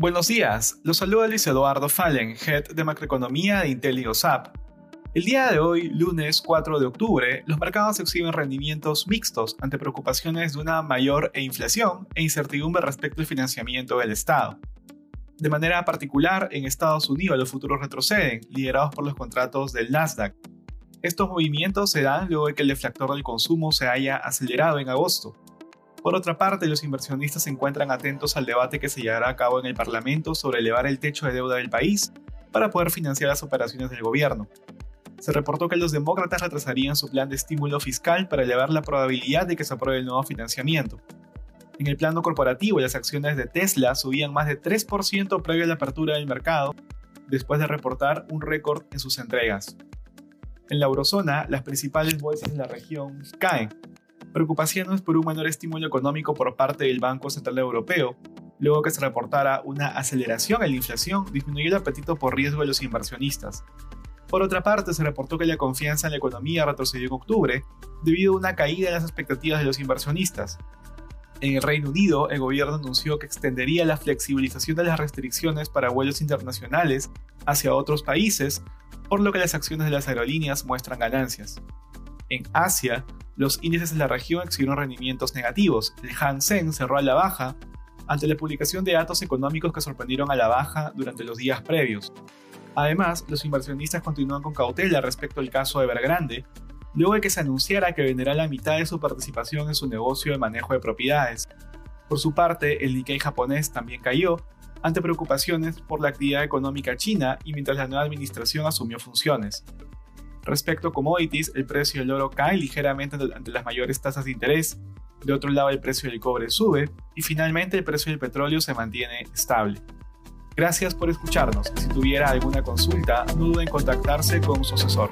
Buenos días, los saluda Luis Eduardo Fallen, Head de Macroeconomía de IntelioSAP. El día de hoy, lunes 4 de octubre, los mercados exhiben rendimientos mixtos ante preocupaciones de una mayor e inflación e incertidumbre respecto al financiamiento del Estado. De manera particular, en Estados Unidos los futuros retroceden, liderados por los contratos del Nasdaq. Estos movimientos se dan luego de que el deflactor del consumo se haya acelerado en agosto. Por otra parte, los inversionistas se encuentran atentos al debate que se llevará a cabo en el Parlamento sobre elevar el techo de deuda del país para poder financiar las operaciones del gobierno. Se reportó que los demócratas retrasarían su plan de estímulo fiscal para elevar la probabilidad de que se apruebe el nuevo financiamiento. En el plano corporativo, las acciones de Tesla subían más de 3% previo a la apertura del mercado, después de reportar un récord en sus entregas. En la eurozona, las principales bolsas de la región caen, preocupaciones por un menor estímulo económico por parte del Banco Central Europeo, luego que se reportara una aceleración en la inflación, disminuyó el apetito por riesgo de los inversionistas. Por otra parte, se reportó que la confianza en la economía retrocedió en octubre debido a una caída en las expectativas de los inversionistas. En el Reino Unido, el gobierno anunció que extendería la flexibilización de las restricciones para vuelos internacionales hacia otros países, por lo que las acciones de las aerolíneas muestran ganancias. En Asia, los índices de la región exhibieron rendimientos negativos. El Hang Seng cerró a la baja ante la publicación de datos económicos que sorprendieron a la baja durante los días previos. Además, los inversionistas continúan con cautela respecto al caso de Evergrande, luego de que se anunciara que venderá la mitad de su participación en su negocio de manejo de propiedades. Por su parte, el Nikkei japonés también cayó, ante preocupaciones por la actividad económica china y mientras la nueva administración asumió funciones. Respecto a commodities, el precio del oro cae ligeramente ante las mayores tasas de interés. De otro lado, el precio del cobre sube y finalmente el precio del petróleo se mantiene estable. Gracias por escucharnos. Si tuviera alguna consulta, no duden en contactarse con su asesor.